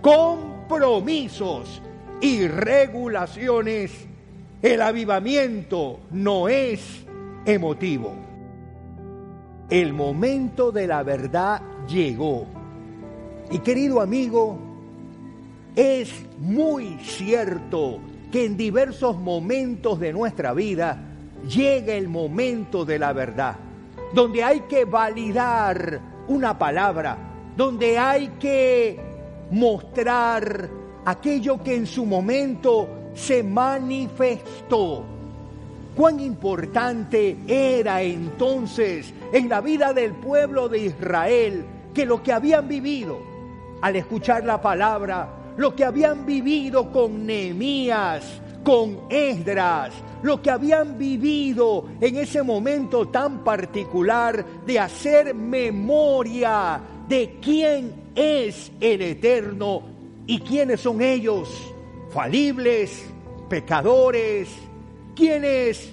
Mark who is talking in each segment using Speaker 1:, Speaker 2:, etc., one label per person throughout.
Speaker 1: compromisos y regulaciones, el avivamiento no es emotivo. El momento de la verdad llegó. Y querido amigo, es muy cierto que en diversos momentos de nuestra vida llega el momento de la verdad, donde hay que validar una palabra, donde hay que mostrar aquello que en su momento se manifestó. Cuán importante era entonces en la vida del pueblo de Israel que lo que habían vivido al escuchar la palabra, lo que habían vivido con Nehemías, con Esdras, lo que habían vivido en ese momento tan particular de hacer memoria de quién es el eterno y quiénes son ellos, falibles, pecadores, quienes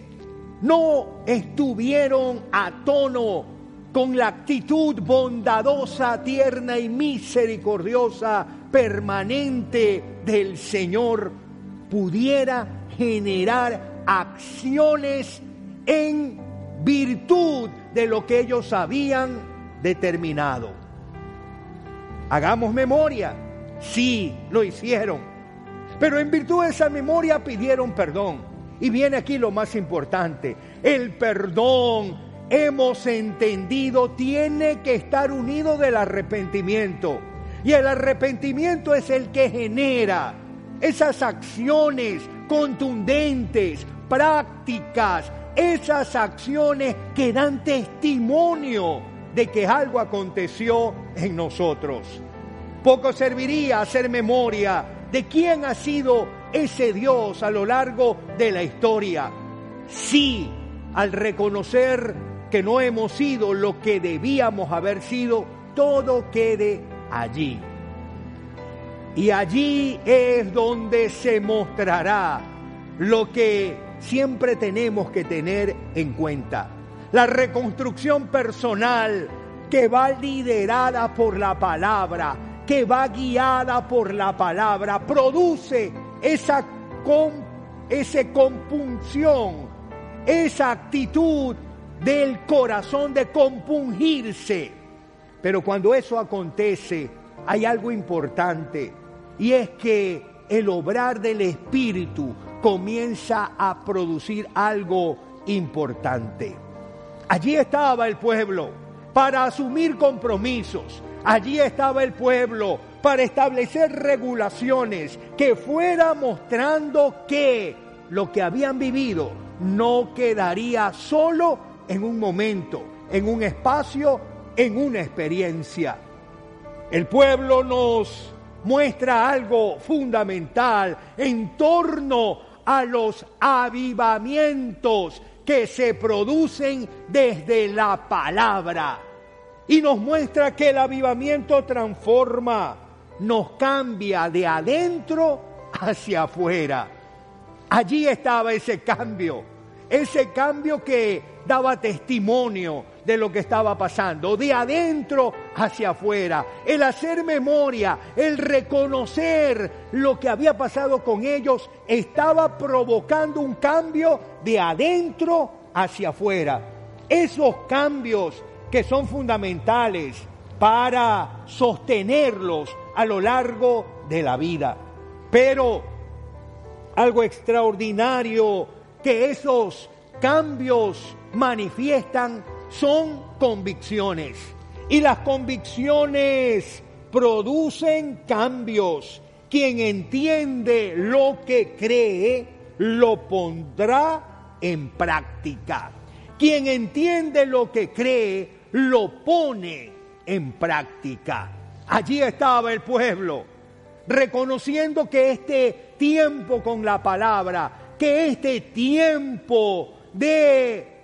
Speaker 1: no estuvieron a tono con la actitud bondadosa, tierna y misericordiosa permanente del Señor, pudiera generar acciones en virtud de lo que ellos habían determinado. Hagamos memoria, sí, lo hicieron, pero en virtud de esa memoria pidieron perdón. Y viene aquí lo más importante, el perdón, hemos entendido, tiene que estar unido del arrepentimiento. Y el arrepentimiento es el que genera esas acciones contundentes, prácticas, esas acciones que dan testimonio de que algo aconteció en nosotros. Poco serviría hacer memoria de quién ha sido ese Dios a lo largo de la historia. Sí, al reconocer que no hemos sido lo que debíamos haber sido, todo quede allí. Y allí es donde se mostrará lo que siempre tenemos que tener en cuenta. La reconstrucción personal que va liderada por la palabra, que va guiada por la palabra, produce esa, compunción, esa actitud del corazón de compungirse. Pero cuando eso acontece, hay algo importante y es que el obrar del Espíritu comienza a producir algo importante. Allí estaba el pueblo para asumir compromisos. Allí estaba el pueblo para establecer regulaciones que fuera mostrando que lo que habían vivido no quedaría solo en un momento, en un espacio, en una experiencia. El pueblo nos muestra algo fundamental en torno a los avivamientos que se producen desde la palabra. Y nos muestra que el avivamiento transforma, nos cambia de adentro hacia afuera. Allí estaba ese cambio, ese cambio que daba testimonio de lo que estaba pasando, de adentro hacia afuera, el hacer memoria, el reconocer lo que había pasado con ellos, estaba provocando un cambio de adentro hacia afuera. Esos cambios que son fundamentales para sostenerlos a lo largo de la vida. Pero algo extraordinario que esos cambios manifiestan son convicciones. Y las convicciones producen cambios. Quien entiende lo que cree, lo pondrá en práctica. Quien entiende lo que cree, lo pone en práctica. Allí estaba el pueblo, reconociendo que este tiempo con la palabra, que este tiempo de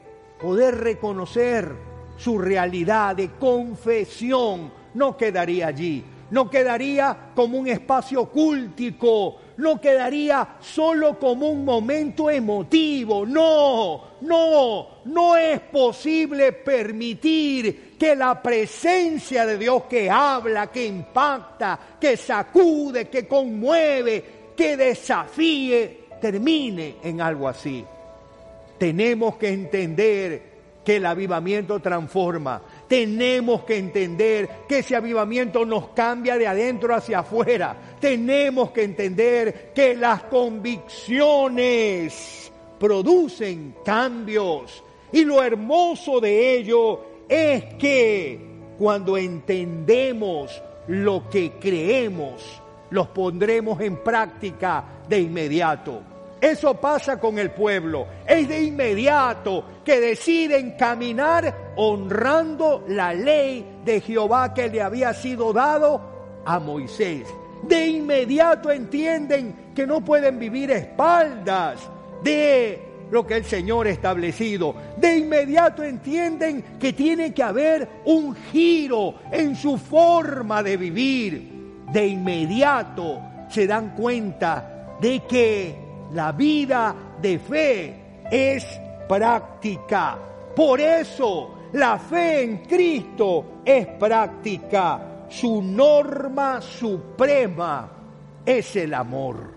Speaker 1: poder reconocer su realidad de confesión, no quedaría allí, no quedaría como un espacio cúltico, no quedaría solo como un momento emotivo, no, no, no es posible permitir que la presencia de Dios que habla, que impacta, que sacude, que conmueve, que desafíe, termine en algo así. Tenemos que entender que el avivamiento transforma. Tenemos que entender que ese avivamiento nos cambia de adentro hacia afuera. Tenemos que entender que las convicciones producen cambios. Y lo hermoso de ello es que cuando entendemos lo que creemos, los pondremos en práctica de inmediato. Eso pasa con el pueblo. Es de inmediato que deciden caminar honrando la ley de Jehová que le había sido dado a Moisés. De inmediato entienden que no pueden vivir espaldas de lo que el Señor ha establecido. De inmediato entienden que tiene que haber un giro en su forma de vivir. De inmediato se dan cuenta de que la vida de fe es práctica. Por eso la fe en Cristo es práctica. Su norma suprema es el amor.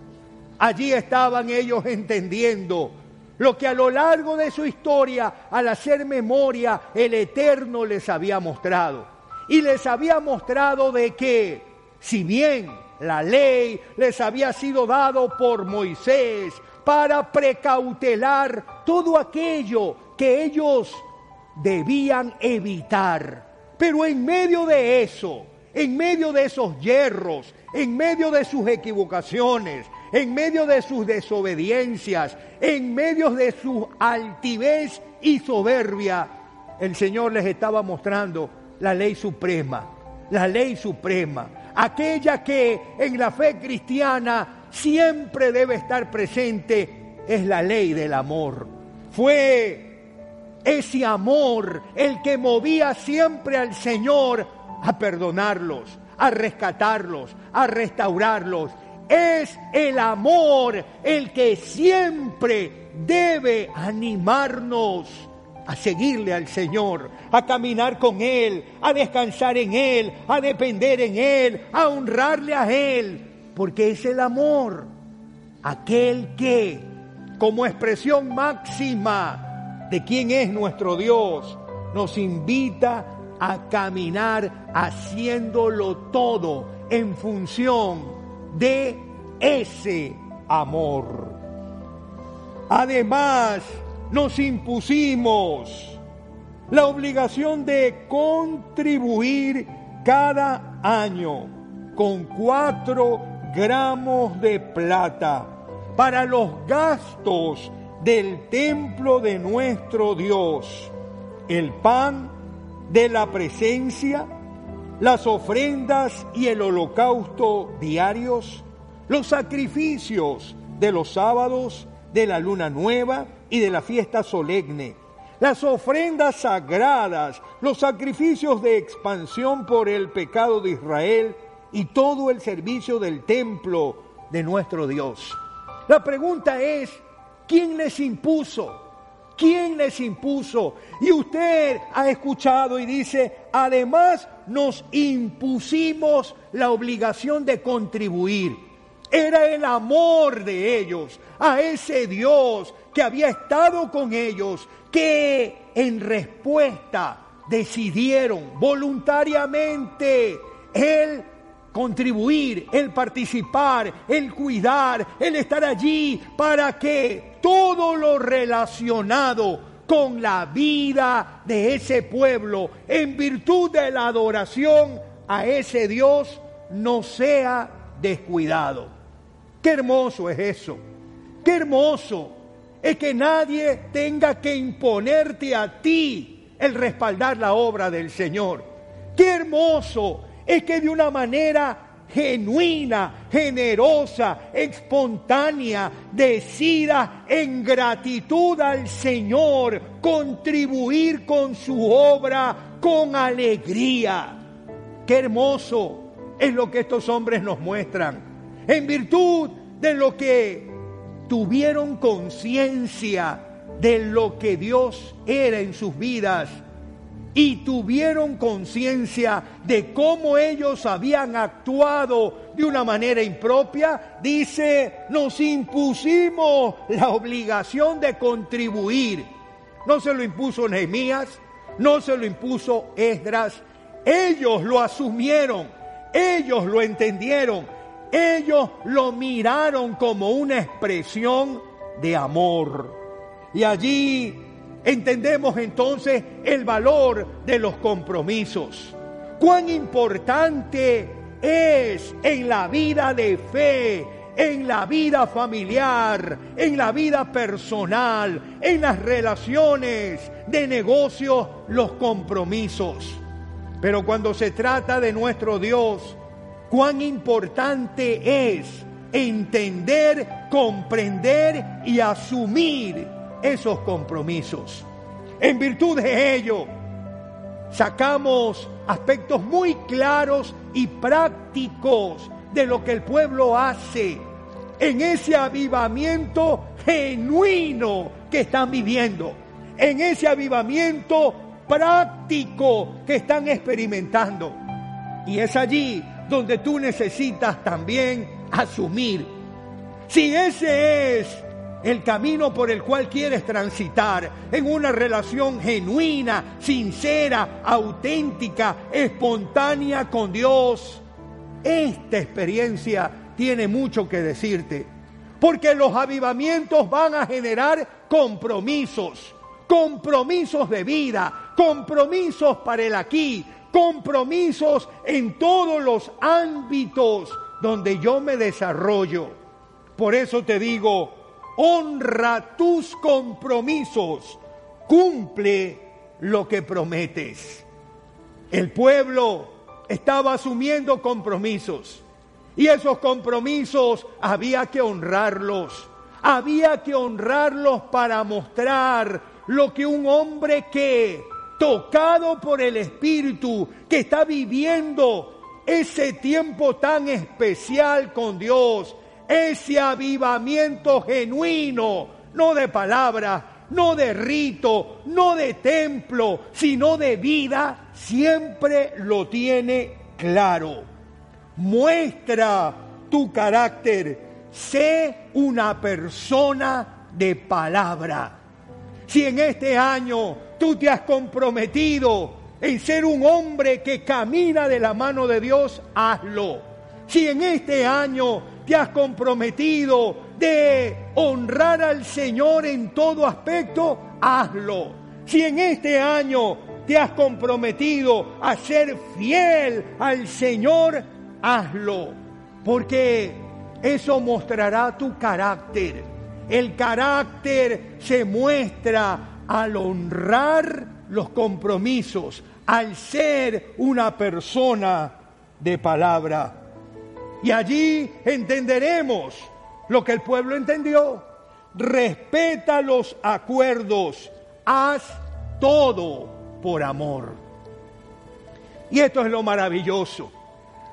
Speaker 1: Allí estaban ellos entendiendo lo que a lo largo de su historia, al hacer memoria, el Eterno les había mostrado. Y les había mostrado de que, si bien la ley les había sido dado por Moisés para precautelar todo aquello que ellos debían evitar. Pero en medio de eso, en medio de esos hierros, en medio de sus equivocaciones, en medio de sus desobediencias, en medio de su altivez y soberbia, el Señor les estaba mostrando la ley suprema, la ley suprema, aquella que en la fe cristiana siempre debe estar presente, es la ley del amor. Fue ese amor el que movía siempre al Señor a perdonarlos, a rescatarlos, a restaurarlos. Es el amor el que siempre debe animarnos a seguirle al Señor, a caminar con Él, a descansar en Él, a depender en Él, a honrarle a Él, porque es el amor aquel que, como expresión máxima de quién es nuestro Dios, nos invita a caminar haciéndolo todo en función de ese amor. Además, nos impusimos la obligación de contribuir cada año con cuatro gramos de plata para los gastos del templo de nuestro Dios, el pan de la presencia, las ofrendas y el holocausto diarios, los sacrificios de los sábados, de la luna nueva y de la fiesta solemne, las ofrendas sagradas, los sacrificios de expansión por el pecado de Israel y todo el servicio del templo de nuestro Dios. La pregunta es, ¿quién les impuso? ¿Quién les impuso? Y usted ha escuchado y dice, además nos impusimos la obligación de contribuir. Era el amor de ellos a ese Dios que había estado con ellos, que en respuesta decidieron voluntariamente el contribuir, el participar, el cuidar, el estar allí para que todo lo relacionado con la vida de ese pueblo, en virtud de la adoración a ese Dios, no sea descuidado. Qué hermoso es eso. Qué hermoso es que nadie tenga que imponerte a ti el respaldar la obra del Señor. Qué hermoso es que de una manera genuina, generosa, espontánea, decida en gratitud al Señor contribuir con su obra con alegría. Qué hermoso es lo que estos hombres nos muestran. En virtud de lo que tuvieron conciencia de lo que Dios era en sus vidas y tuvieron conciencia de cómo ellos habían actuado de una manera impropia, dice, nos impusimos la obligación de contribuir. No se lo impuso Nehemías, no se lo impuso Esdras, ellos lo asumieron, ellos lo entendieron, ellos lo miraron como una expresión de amor. Y allí entendemos entonces el valor de los compromisos. Cuán importante es en la vida de fe, en la vida familiar, en la vida personal, en las relaciones de negocios, los compromisos. Pero cuando se trata de nuestro Dios, cuán importante es entender, comprender y asumir esos compromisos. En virtud de ello, sacamos aspectos muy claros y prácticos de lo que el pueblo hace en ese avivamiento genuino que están viviendo, en ese avivamiento práctico que están experimentando. Y es allí donde tú necesitas también asumir. Si ese es el camino por el cual quieres transitar en una relación genuina, sincera, auténtica, espontánea con Dios. Esta experiencia tiene mucho que decirte, porque los avivamientos van a generar compromisos, compromisos de vida, compromisos para el aquí, compromisos en todos los ámbitos donde yo me desarrollo. Por eso te digo, honra tus compromisos, cumple lo que prometes. El pueblo estaba asumiendo compromisos y esos compromisos había que honrarlos. Había que honrarlos para mostrar lo que un hombre que, tocado por el Espíritu, que está viviendo ese tiempo tan especial con Dios, ese avivamiento genuino, no de palabra, no de rito, no de templo, sino de vida, siempre lo tiene claro. Muestra tu carácter, sé una persona de palabra. Si en este año tú te has comprometido en ser un hombre que camina de la mano de Dios, hazlo. Si en este año te has comprometido de honrar al Señor en todo aspecto, hazlo. Si en este año te has comprometido a ser fiel al Señor, hazlo. Porque eso mostrará tu carácter. El carácter se muestra al honrar los compromisos, al ser una persona de palabra. Y allí entenderemos lo que el pueblo entendió. Respeta los acuerdos, haz todo por amor. Y esto es lo maravilloso.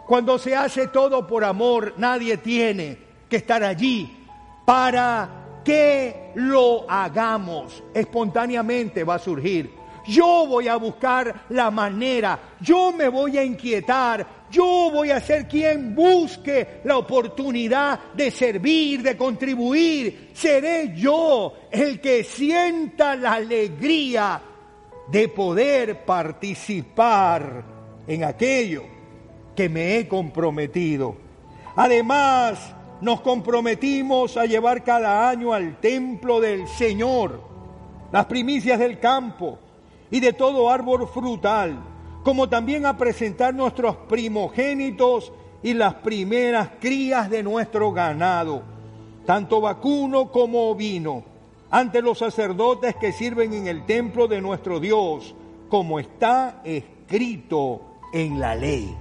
Speaker 1: Cuando se hace todo por amor, nadie tiene que estar allí para que lo hagamos. Espontáneamente va a surgir. Yo voy a buscar la manera, yo me voy a inquietar, yo voy a ser quien busque la oportunidad de servir, de contribuir. Seré yo el que sienta la alegría de poder participar en aquello que me he comprometido. Además, nos comprometimos a llevar cada año al templo del Señor las primicias del campo y de todo árbol frutal como también a presentar nuestros primogénitos y las primeras crías de nuestro ganado, tanto vacuno como ovino, ante los sacerdotes que sirven en el templo de nuestro Dios, como está escrito en la ley.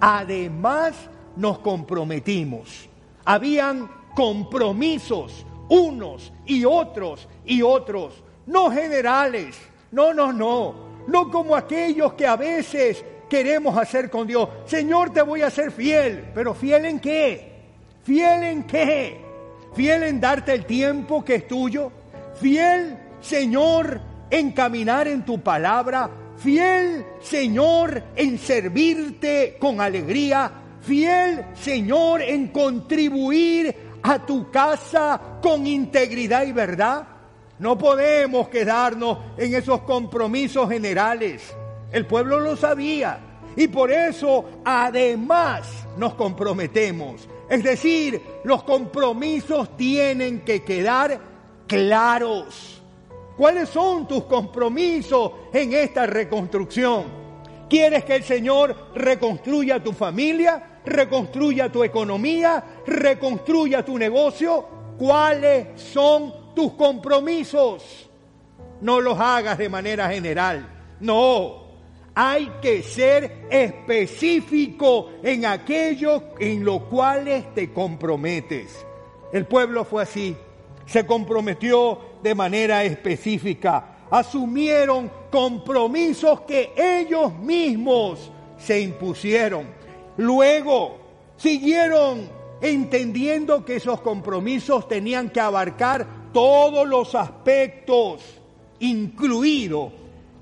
Speaker 1: Además, nos comprometimos. Habían compromisos unos y otros y otros, no generales, no, no, no, no como aquellos que a veces queremos hacer con Dios. Señor, te voy a ser fiel, pero fiel en qué? Fiel en qué? Fiel en darte el tiempo que es tuyo. Fiel, Señor, en caminar en tu palabra. fiel Señor en servirte con alegría, fiel Señor en contribuir a tu casa con integridad y verdad. No podemos quedarnos en esos compromisos generales. El pueblo lo sabía y por eso además nos comprometemos. Es decir, los compromisos tienen que quedar claros. ¿Cuáles son tus compromisos en esta reconstrucción? ¿Quieres que el Señor reconstruya tu familia, reconstruya tu economía, reconstruya tu negocio? ¿Cuáles son tus compromisos. No los hagas de manera general. No, hay que ser específico en aquello en lo cuales te comprometes. El pueblo fue así, se comprometió de manera específica, asumieron compromisos que ellos mismos se impusieron. Luego siguieron entendiendo que esos compromisos tenían que abarcar todos los aspectos, incluidos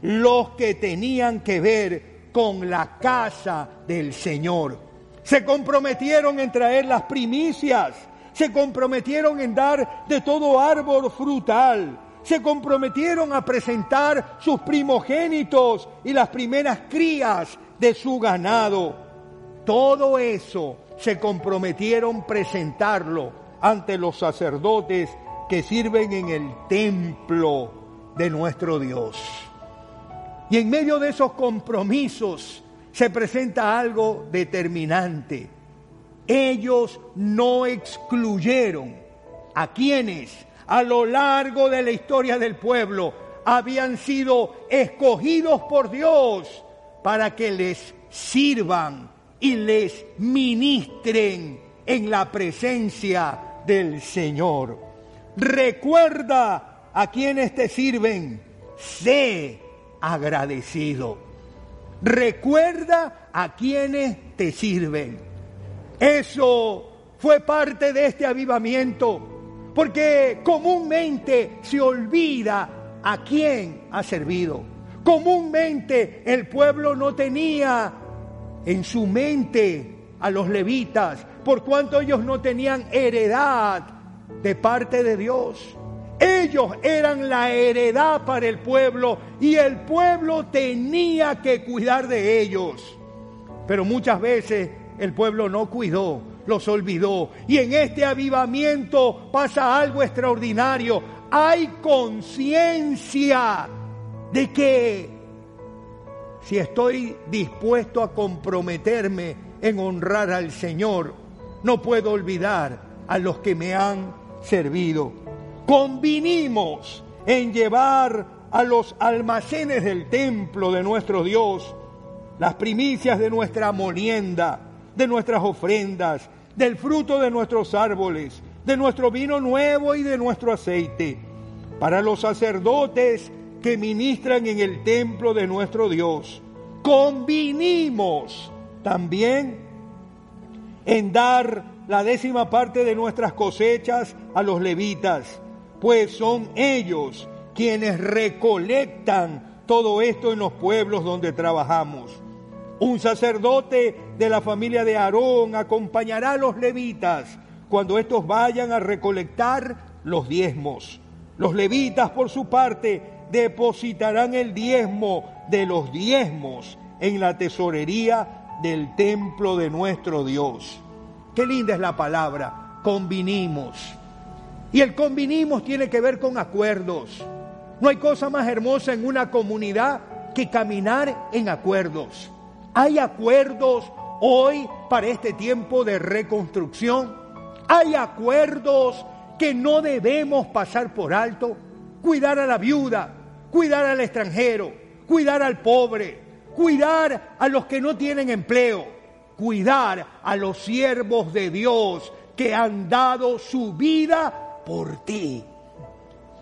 Speaker 1: los que tenían que ver con la casa del Señor. Se comprometieron en traer las primicias, se comprometieron en dar de todo árbol frutal, se comprometieron a presentar sus primogénitos y las primeras crías de su ganado. Todo eso se comprometieron presentarlo ante los sacerdotes que sirven en el templo de nuestro Dios. Y en medio de esos compromisos se presenta algo determinante. Ellos no excluyeron a quienes a lo largo de la historia del pueblo habían sido escogidos por Dios para que les sirvan y les ministren en la presencia del Señor. Recuerda a quienes te sirven. Sé agradecido. Recuerda a quienes te sirven. Eso fue parte de este avivamiento, porque comúnmente se olvida a quién ha servido. Comúnmente el pueblo no tenía en su mente a los levitas, por cuanto ellos no tenían heredad de parte de Dios. Ellos eran la heredad para el pueblo y el pueblo tenía que cuidar de ellos. Pero muchas veces el pueblo no cuidó, los olvidó. Y en este avivamiento pasa algo extraordinario. Hay conciencia de que si estoy dispuesto a comprometerme en honrar al Señor, no puedo olvidar a los que me han servido. Convinimos en llevar a los almacenes del templo de nuestro Dios las primicias de nuestra molienda, de nuestras ofrendas, del fruto de nuestros árboles, de nuestro vino nuevo y de nuestro aceite, para los sacerdotes que ministran en el templo de nuestro Dios. Convinimos también en dar la décima parte de nuestras cosechas a los levitas, pues son ellos quienes recolectan todo esto en los pueblos donde trabajamos. Un sacerdote de la familia de Aarón acompañará a los levitas cuando estos vayan a recolectar los diezmos. Los levitas, por su parte, depositarán el diezmo de los diezmos en la tesorería del templo de nuestro Dios. Qué linda es la palabra, convinimos. Y el convinimos tiene que ver con acuerdos. No hay cosa más hermosa en una comunidad que caminar en acuerdos. Hay acuerdos hoy para este tiempo de reconstrucción. Hay acuerdos que no debemos pasar por alto. Cuidar a la viuda, cuidar al extranjero, cuidar al pobre, cuidar a los que no tienen empleo cuidar a los siervos de Dios que han dado su vida por ti.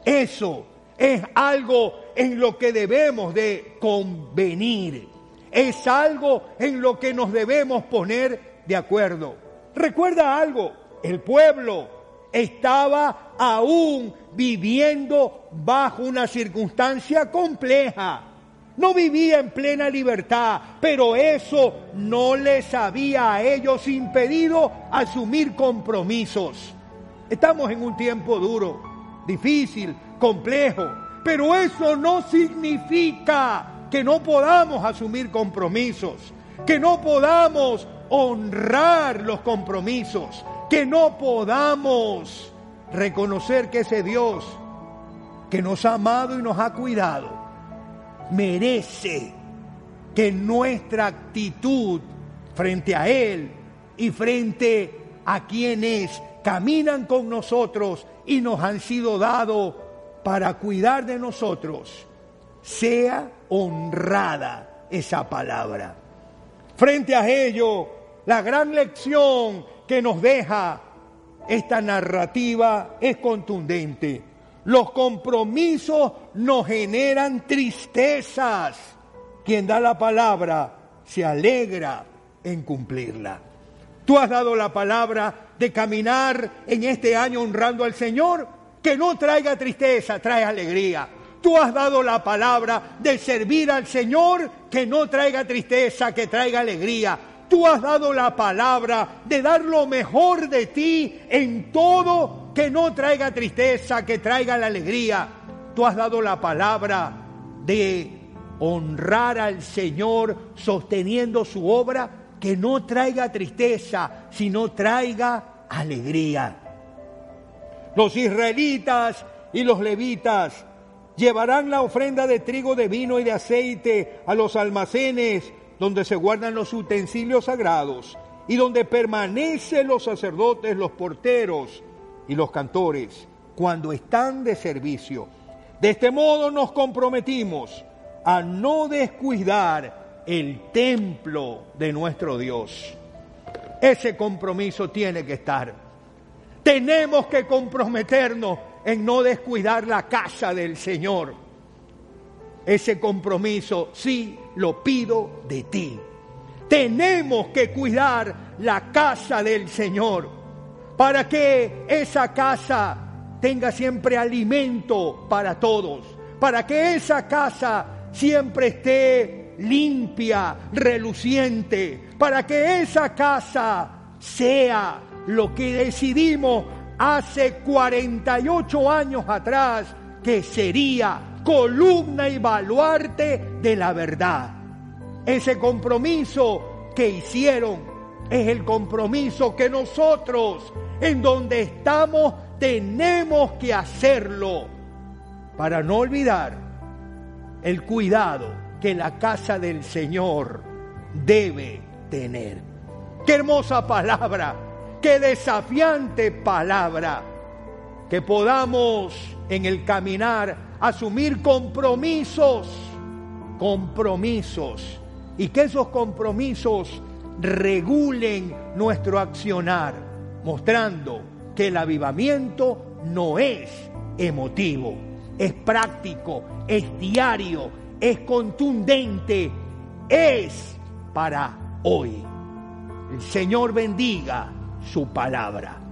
Speaker 1: Eso es algo en lo que debemos de convenir. Es algo en lo que nos debemos poner de acuerdo. Recuerda algo, el pueblo estaba aún viviendo bajo una circunstancia compleja. no vivía en plena libertad, pero eso no les había a ellos impedido asumir compromisos. Estamos en un tiempo duro, difícil, complejo, pero eso no significa que no podamos asumir compromisos, que no podamos honrar los compromisos, que no podamos reconocer que ese Dios que nos ha amado y nos ha cuidado merece que nuestra actitud frente a Él y frente a quienes caminan con nosotros y nos han sido dados para cuidar de nosotros, sea honrada esa palabra. Frente a ello, la gran lección que nos deja esta narrativa es contundente. Los compromisos nos generan tristezas. Quien da la palabra se alegra en cumplirla. Tú has dado la palabra de caminar en este año honrando al Señor, que no traiga tristeza, trae alegría. Tú has dado la palabra de servir al Señor, que no traiga tristeza, que traiga alegría. Tú has dado la palabra de dar lo mejor de ti en todo, que no traiga tristeza, que traiga la alegría. Tú has dado la palabra de honrar al Señor sosteniendo su obra, que no traiga tristeza, sino traiga alegría. Los israelitas y los levitas llevarán la ofrenda de trigo, de vino y de aceite a los almacenes donde se guardan los utensilios sagrados y donde permanecen los sacerdotes, los porteros y los cantores cuando están de servicio. De este modo nos comprometimos a no descuidar el templo de nuestro Dios. Ese compromiso tiene que estar. Tenemos que comprometernos en no descuidar la casa del Señor ese compromiso, sí, lo pido de ti. Tenemos que cuidar la casa del Señor para que esa casa tenga siempre alimento para todos, para que esa casa siempre esté limpia, reluciente, para que esa casa sea lo que decidimos hace 48 años atrás que sería columna y baluarte de la verdad. Ese compromiso que hicieron es el compromiso que nosotros, en donde estamos, tenemos que hacerlo para no olvidar el cuidado que la casa del Señor debe tener. Qué hermosa palabra, qué desafiante palabra, que podamos en el caminar asumir compromisos, compromisos, y que esos compromisos regulen nuestro accionar, mostrando que el avivamiento no es emotivo, es práctico, es diario, es contundente, es para hoy. El Señor bendiga su palabra.